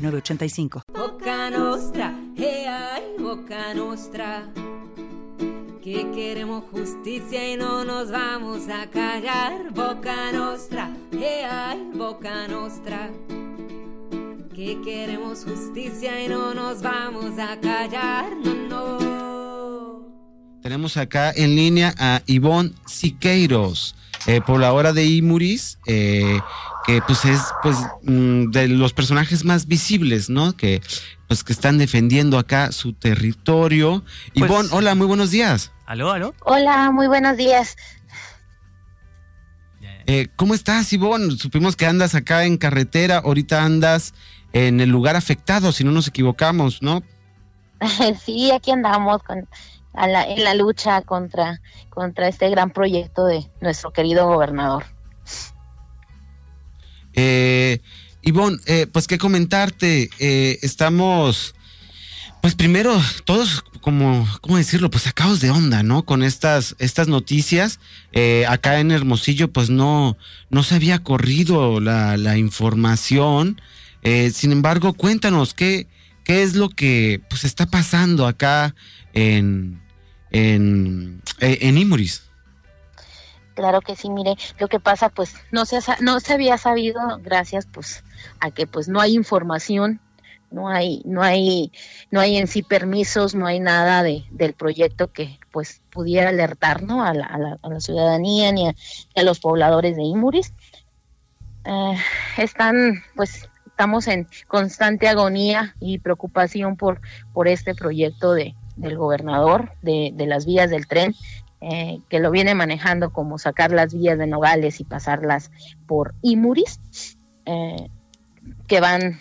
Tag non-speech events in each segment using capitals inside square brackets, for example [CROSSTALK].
985. Boca Nostra, hey, ay, Boca Nostra. Que queremos justicia y no nos vamos a callar. Boca Nostra, hey, ay, Boca Nostra. Que queremos justicia y no nos vamos a callar. No, no. Tenemos acá en línea a Ivonne Siqueiros, eh, por la hora de Imuris. Eh, que pues es pues mm, de los personajes más visibles, ¿no? Que pues que están defendiendo acá su territorio. Pues, Ivonne, hola, muy buenos días. ¿Aló, aló? Hola, muy buenos días. Eh, ¿Cómo estás, Ivonne? Supimos que andas acá en carretera, ahorita andas en el lugar afectado, si no nos equivocamos, ¿no? [LAUGHS] Sí, aquí andamos con, en la lucha contra, contra este gran proyecto de nuestro querido gobernador. Eh, Ivonne, eh, pues qué comentarte, eh, estamos, pues primero, todos como, ¿cómo decirlo? Pues sacados de onda, ¿no? Con estas, estas noticias. Eh, acá en Hermosillo, pues no, no se había corrido la, la información. sin embargo, cuéntanos, ¿qué, ¿qué es lo que pues está pasando acá en, en, en Imuris? Claro que sí, mire, lo que pasa pues no se, no se había sabido gracias pues a que pues no hay información, no hay, no hay, no hay en sí permisos, no hay nada de, del proyecto que pues pudiera alertar ¿no? a, la, a, la, ciudadanía ni a, los pobladores de Imuris. Eh, están pues estamos en constante agonía y preocupación por, por este proyecto de, del gobernador de, de las vías del tren eh, que lo viene manejando como sacar las vías de Nogales y pasarlas por Imuris, eh, que van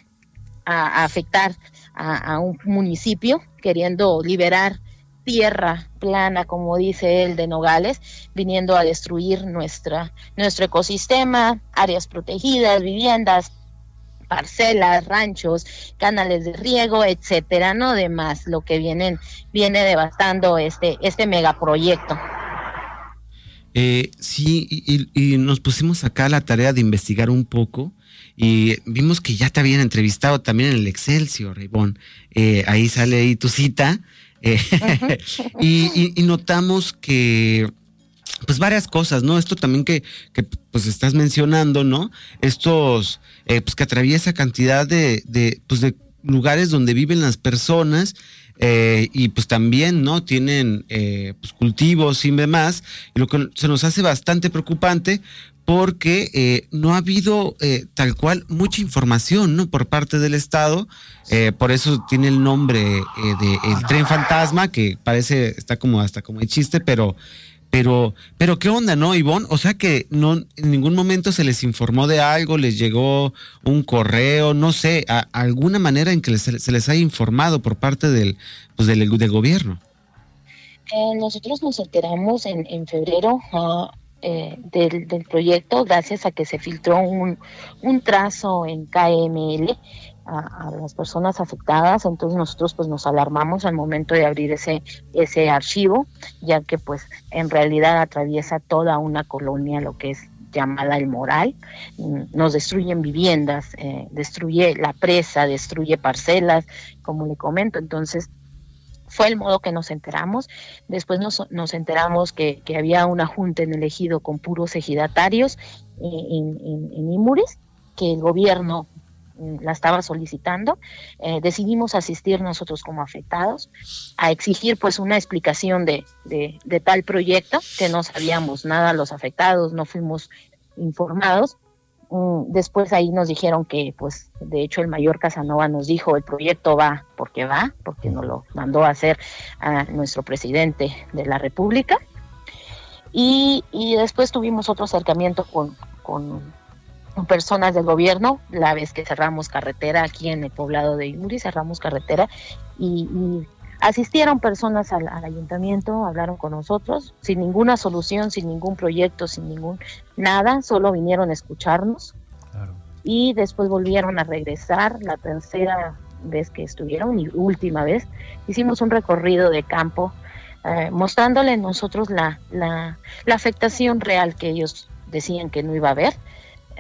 a, afectar a, un municipio queriendo liberar tierra plana, como dice él, de Nogales, viniendo a destruir nuestra, nuestro ecosistema, áreas protegidas, viviendas, parcelas, ranchos, canales de riego, etcétera, no de más lo que vienen viene devastando este este megaproyecto. Eh, sí, y, nos pusimos acá la tarea de investigar un poco y vimos que ya te habían entrevistado también en el Excelsior, Ivonne. Eh, ahí sale ahí tu cita. Eh, [LAUGHS] y, notamos que pues varias cosas, ¿no? Esto también que, que pues estás mencionando, ¿no? Estos, eh, pues que atraviesa cantidad de, de, pues de lugares donde viven las personas eh, y pues también, ¿no? Tienen eh, pues cultivos y demás, y lo que se nos hace bastante preocupante porque no ha habido tal cual mucha información, ¿no? Por parte del Estado, por eso tiene el nombre de el tren fantasma, que parece, está como hasta como de chiste, pero pero, pero qué onda, ¿no, Ivonne? O sea que no, en ningún momento se les informó de algo, les llegó un correo, no sé, alguna manera en que se les haya informado por parte del, pues del, gobierno. Eh, nosotros nos enteramos en, en febrero ah, eh, del, del, proyecto gracias a que se filtró un trazo en KML a, las personas afectadas, entonces nosotros pues nos alarmamos al momento de abrir ese, ese archivo, ya que pues en realidad atraviesa toda una colonia, lo que es llamada el moral, nos destruyen viviendas, eh, destruye la presa, destruye parcelas, como le comento, entonces fue el modo que nos enteramos. Después nos, nos enteramos que, que, había una junta en el ejido con puros ejidatarios eh, en, en, Imuris, que el gobierno Mm, la estaba solicitando, eh, decidimos asistir nosotros como afectados a exigir pues una explicación de, de, tal proyecto, que no sabíamos nada los afectados, no fuimos informados. Mm, después ahí nos dijeron que pues de hecho el mayor Casanova nos dijo el proyecto va porque va, porque nos lo mandó a hacer a nuestro presidente de la República. Y, y después tuvimos otro acercamiento con, con personas del gobierno, la vez que cerramos carretera aquí en el poblado de Imuri, cerramos carretera y, asistieron personas al, ayuntamiento, hablaron con nosotros, sin ninguna solución, sin ningún proyecto, sin ningún nada, solo vinieron a escucharnos y después volvieron a regresar la tercera vez que estuvieron y última vez. Hicimos un recorrido de campo eh, mostrándole nosotros la, la, la afectación real que ellos decían que no iba a haber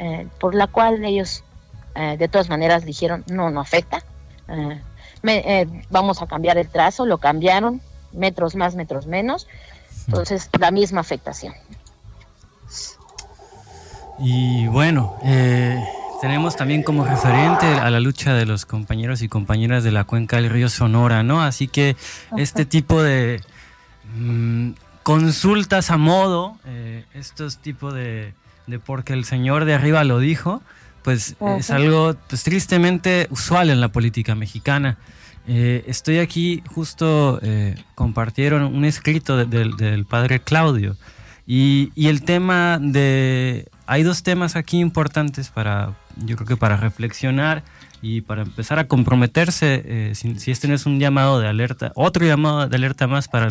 eh, por la cual ellos eh, de todas maneras dijeron no, no afecta. Eh, vamos a cambiar el trazo, lo cambiaron, metros más, metros menos. Entonces, la misma afectación. Y bueno, tenemos también como referente a la lucha de los compañeros y compañeras de la cuenca del río Sonora, ¿no? Así que este tipo de mm, consultas a modo, estos tipos de de porque el señor de arriba lo dijo, pues es algo pues, tristemente usual en la política mexicana. Eh, estoy aquí, justo eh, compartieron un escrito del padre Claudio y, el tema de... Hay dos temas aquí importantes para, yo creo que para reflexionar y para empezar a comprometerse, eh, si, si, este no es un llamado de alerta, otro llamado de alerta más para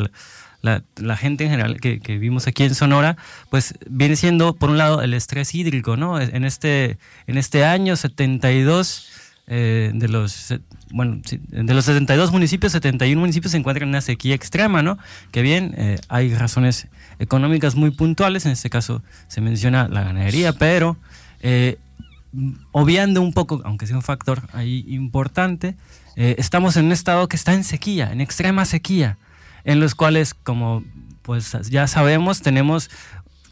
la, gente en general que, vimos aquí en Sonora, pues viene siendo, por un lado, el estrés hídrico, ¿no? En este, en este año, 72 eh, de los bueno, de los 72 municipios, 71 municipios se encuentran en una sequía extrema, ¿no? Que bien, eh, hay razones económicas muy puntuales, en este caso se menciona la ganadería, pero eh, obviando un poco, aunque sea un factor ahí importante, estamos en un estado que está en sequía, en extrema sequía en los cuales, como pues ya sabemos, tenemos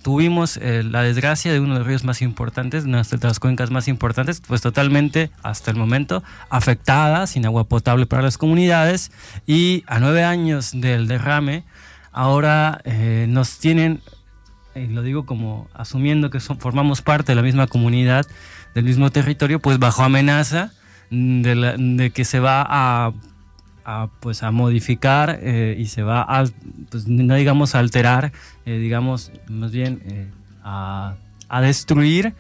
tuvimos eh, la desgracia de uno de los ríos más importantes, de las cuencas más importantes, pues totalmente hasta el momento afectada, sin agua potable para las comunidades. Y a nueve años del derrame, ahora eh, nos tienen, y lo digo como asumiendo que formamos parte de la misma comunidad, del mismo territorio, pues bajo amenaza de que se va a a, pues a modificar eh, y se va a, pues, no digamos alterar, eh, digamos más bien eh, a, a, destruir,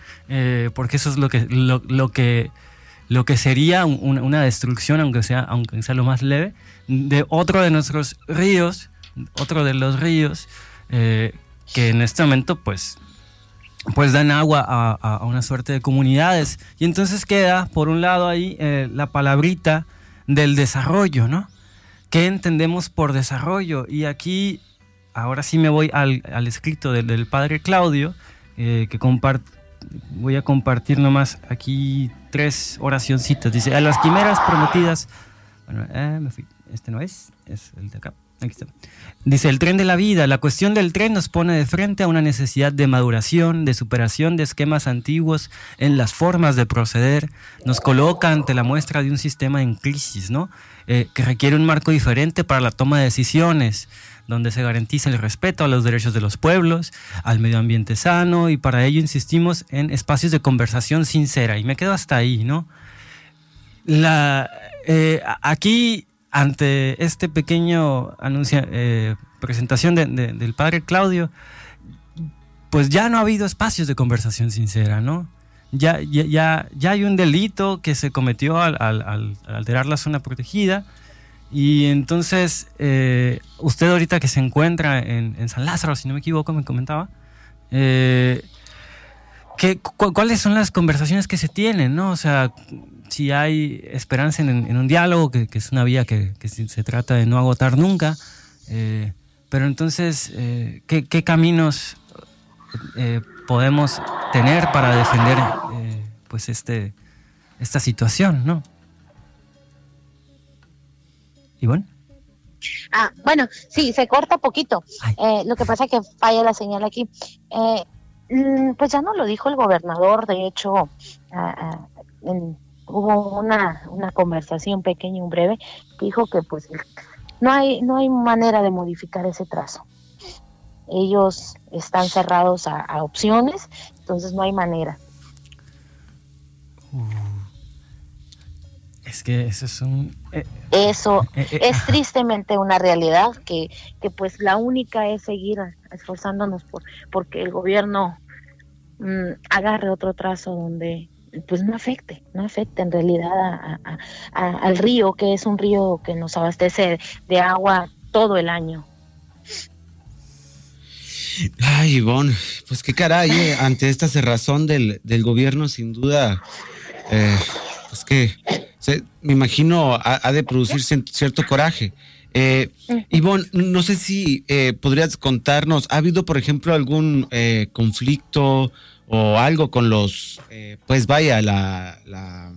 porque eso es lo que, lo, lo que, lo que sería una destrucción, aunque sea, aunque sea lo más leve, de otro de nuestros ríos, otro de los ríos que en este momento pues pues dan agua a, una suerte de comunidades. Y entonces queda, por un lado, ahí la palabrita del desarrollo, ¿no? ¿Qué entendemos por desarrollo? Y aquí, ahora sí me voy al, escrito del, padre Claudio, eh, que voy a compartir nomás aquí tres oracioncitas. Dice, a las quimeras prometidas, bueno, eh, me fui, este no es, es el de acá. Aquí está. Dice, el tren de la vida, la cuestión del tren nos pone de frente a una necesidad de maduración, de superación de esquemas antiguos en las formas de proceder, nos coloca ante la muestra de un sistema en crisis, ¿no? Eh, que requiere un marco diferente para la toma de decisiones, donde se garantice el respeto a los derechos de los pueblos, al medio ambiente sano, y para ello insistimos en espacios de conversación sincera. Y me quedo hasta ahí, ¿no? La, eh, aquí ante este pequeño anuncio, eh, presentación del padre Claudio, pues ya no ha habido espacios de conversación sincera, ¿no? Ya, ya, ya, hay un delito que se cometió al, alterar la zona protegida y entonces eh, usted ahorita que se encuentra en, San Lázaro, si no me equivoco, me comentaba, eh, ¿cuáles son las conversaciones que se tienen, no? O sea, si hay esperanza en, un diálogo, que, es una vía que, se trata de no agotar nunca, eh, pero entonces, eh, ¿qué, caminos eh, podemos tener para defender pues este, esta situación, no? ¿Y bueno? Ah, bueno, sí, se corta poquito. lo que pasa es que falla la señal aquí. Mm, pues ya no lo dijo el gobernador, de hecho, ah, ah, en hubo una, una conversación pequeña y breve que dijo que pues no hay, no hay manera de modificar ese trazo. Ellos están cerrados a, opciones, entonces no hay manera. Uh, es que eso es un... Eh, eso eh, eh, es tristemente una realidad que, que pues la única es seguir esforzándonos por porque el gobierno mm, agarre otro trazo donde pues no afecte, no afecte en realidad al río, que es un río que nos abastece de agua todo el año. Ay, Ivonne, pues qué caray, eh, ante esta cerrazón del, del gobierno, sin duda, eh, pues que me imagino ha, de producir cierto coraje. Eh, Ivonne, no sé si eh, podrías contarnos, ¿ha habido, por ejemplo, algún conflicto o algo con los, pues vaya, la, la,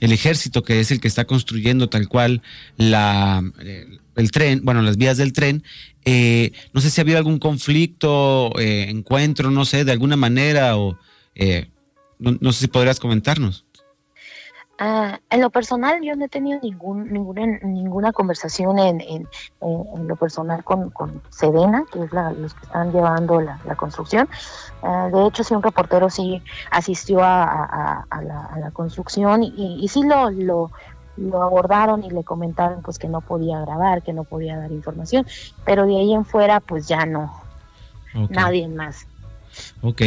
el ejército que es el que está construyendo tal cual la, el tren, bueno, las vías del tren, eh, no sé si ha habido algún conflicto, eh, encuentro, no sé, de alguna manera, o eh, no, sé si podrías comentarnos. Ah, en lo personal, yo no he tenido ningún, ninguna, ninguna conversación en, en, lo personal con, con Sedena, que es la, los que están llevando la, construcción. Ah, de hecho, sí, un reportero sí asistió a, la, construcción y, y sí lo, lo, lo abordaron y le comentaron pues que no podía grabar, que no podía dar información, pero de ahí en fuera pues ya no, nadie más. Ok,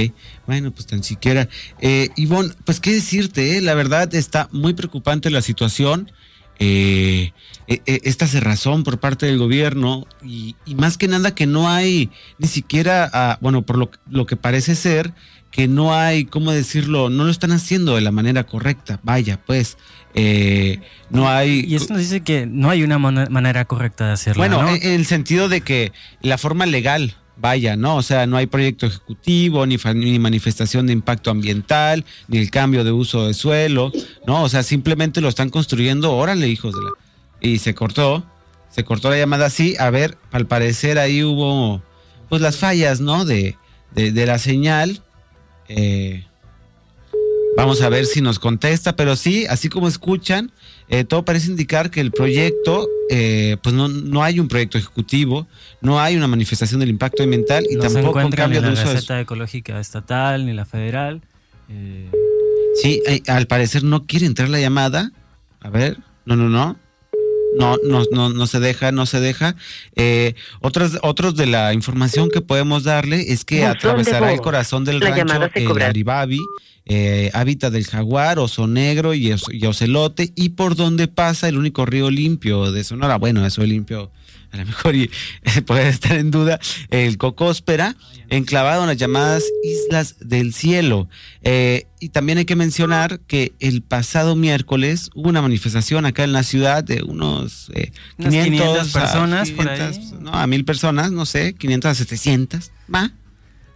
bueno, pues tan siquiera. Eh, Ivonne, pues qué decirte, eh? la verdad está muy preocupante la situación. Eh, eh, eh esta cerrazón por parte del gobierno y, más que nada que no hay ni siquiera, ah, bueno, por lo, lo que parece ser, que no hay, ¿cómo decirlo? No lo están haciendo de la manera correcta. Vaya, pues, eh, no hay... Y eso nos dice que no hay una manera correcta de hacerlo. Bueno, en, el sentido de que la forma legal, vaya, ¿no? O sea, no hay proyecto ejecutivo, ni, ni, manifestación de impacto ambiental, ni el cambio de uso de suelo, ¿no? O sea, simplemente lo están construyendo, órale, hijos de la... Y se cortó, se cortó la llamada así, a ver, al parecer ahí hubo, pues las fallas, ¿no? De, de, de la señal, eh, vamos a ver si nos contesta, pero sí, así como escuchan, eh, todo parece indicar que el proyecto, eh, pues no, no hay un proyecto ejecutivo, no hay una manifestación del impacto ambiental y tampoco un cambio de la receta ecológica estatal ni la federal. Sí, al parecer no quiere entrar la llamada. A ver, no, no, no no, no, no, no se deja, no se deja. Eh, otros, otros de la información que podemos darle es que atravesará el corazón del rancho el Aribabi, eh, hábitat del jaguar, oso negro y, y, ocelote, y por donde pasa el único río limpio de Sonora. Bueno, eso es limpio a lo mejor y, puede estar en duda, el Cocóspera, enclavado en las llamadas Islas del Cielo. Eh, y también hay que mencionar que el pasado miércoles hubo una manifestación acá en la ciudad de unos 500, eh, personas, por ahí. No, a mil personas, no sé, 500 a 700, ¿va?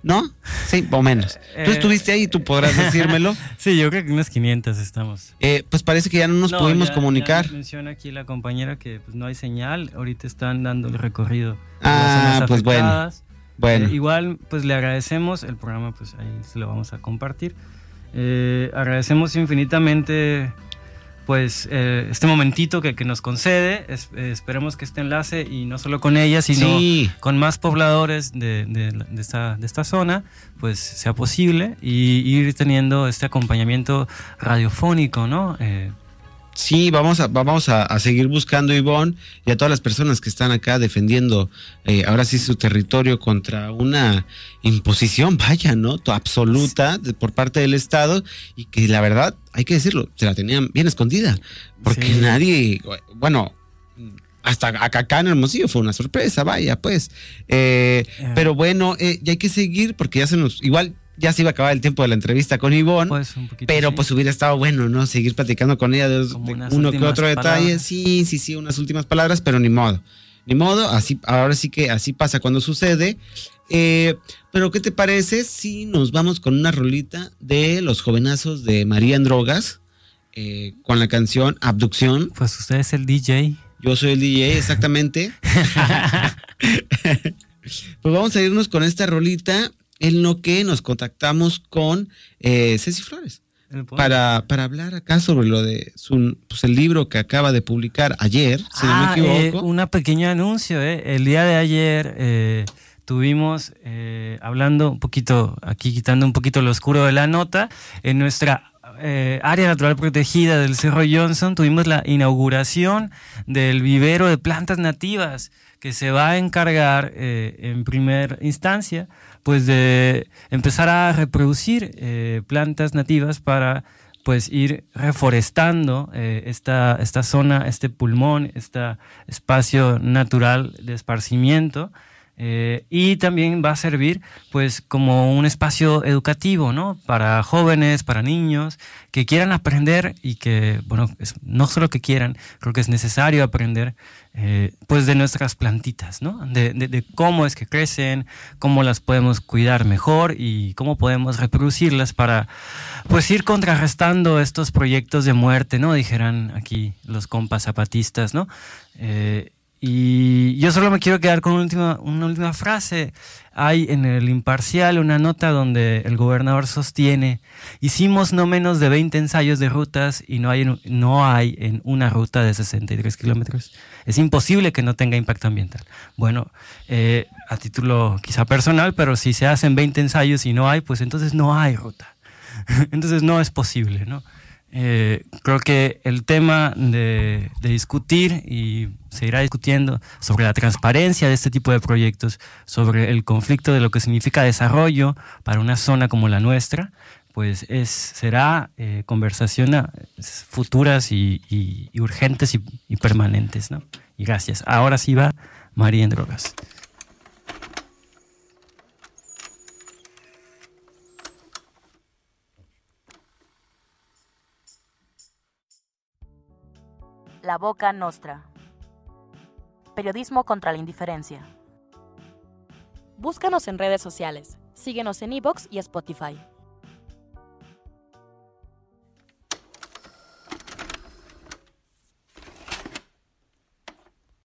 ¿No? Sí, o menos. Tú eh, estuviste ahí, tú podrás decírmelo. [LAUGHS] sí, yo creo que unas 500 estamos. Eh, pues parece que ya no nos pudimos comunicar. menciona aquí la compañera que pues, no hay señal, ahorita están dando el recorrido. Ah, pues bueno. Bueno. Eh, igual, pues le agradecemos, el programa pues ahí se lo vamos a compartir. agradecemos infinitamente pues eh, este momentito que, nos concede. Eh, esperemos que este enlace, y no solo con ella, sino con más pobladores de, de, esta, de, esta, zona, pues sea posible y ir teniendo este acompañamiento radiofónico, ¿no? Eh, Sí, vamos a, vamos a, seguir buscando, Ivonne, y a todas las personas que están acá defendiendo eh, ahora sí su territorio contra una imposición, [LAUGHS] vaya, ¿no? Absoluta por parte del Estado y que la verdad, hay que decirlo, se la tenían bien escondida, porque nadie, bueno, hasta acá en Hermosillo fue una sorpresa, vaya, pues. Eh, pero bueno, eh, ya hay que seguir porque ya se nos, igual ya se iba a acabar el tiempo de la entrevista con Ivonne, pues, pero pues hubiera estado bueno, ¿no? Seguir platicando con ella de, uno que otro detalle. Sí, sí, sí, unas últimas palabras, pero ni modo. Ni modo, así, ahora sí que así pasa cuando sucede. Eh, pero, ¿qué te parece si nos vamos con una rolita de los jovenazos de María en Drogas eh, con la canción Abducción? Pues usted es el DJ. Yo soy el DJ, [LAUGHS] exactamente. [LAUGHS] [LAUGHS] pues vamos a irnos con esta rolita en lo que nos contactamos con eh, Ceci Flores para, para hablar acá sobre lo de su, pues el libro que acaba de publicar ayer, si no me ah, equivoco. Eh, una pequeño anuncio, eh. el día de ayer eh, tuvimos, hablando un poquito, aquí quitando un poquito lo oscuro de la nota, en nuestra área natural protegida del Cerro Johnson tuvimos la inauguración del vivero de plantas nativas que se va a encargar en primera instancia pues de empezar a reproducir eh, plantas nativas para pues ir reforestando eh, esta, esta zona, este pulmón, este espacio natural de esparcimiento eh, y también va a servir pues como un espacio educativo, ¿no? Para jóvenes, para niños que quieran aprender y que, bueno, no solo que quieran, creo que es necesario aprender eh, pues de nuestras plantitas, ¿no? De, de, cómo es que crecen, cómo las podemos cuidar mejor y cómo podemos reproducirlas para pues ir contrarrestando estos proyectos de muerte, ¿no? Dijeran aquí los compas zapatistas, ¿no? Eh, y yo solo me quiero quedar con una última, una última frase. Hay en el imparcial una nota donde el gobernador sostiene, hicimos no menos de 20 ensayos de rutas y no hay, no hay en una ruta de 63 kilómetros. Es imposible que no tenga impacto ambiental. Bueno, eh, a título quizá personal, pero si se hacen 20 ensayos y no hay, pues entonces no hay ruta. [LAUGHS] entonces no es posible, ¿no? Eh, creo que el tema de, discutir y se irá discutiendo sobre la transparencia de este tipo de proyectos, sobre el conflicto de lo que significa desarrollo para una zona como la nuestra, pues es, será eh, conversación futuras y, urgentes y, permanentes. ¿no? Y gracias. Ahora sí va María en Drogas. La Boca Nostra. Periodismo contra la indiferencia. Búscanos en redes sociales. Síguenos en iBox y Spotify.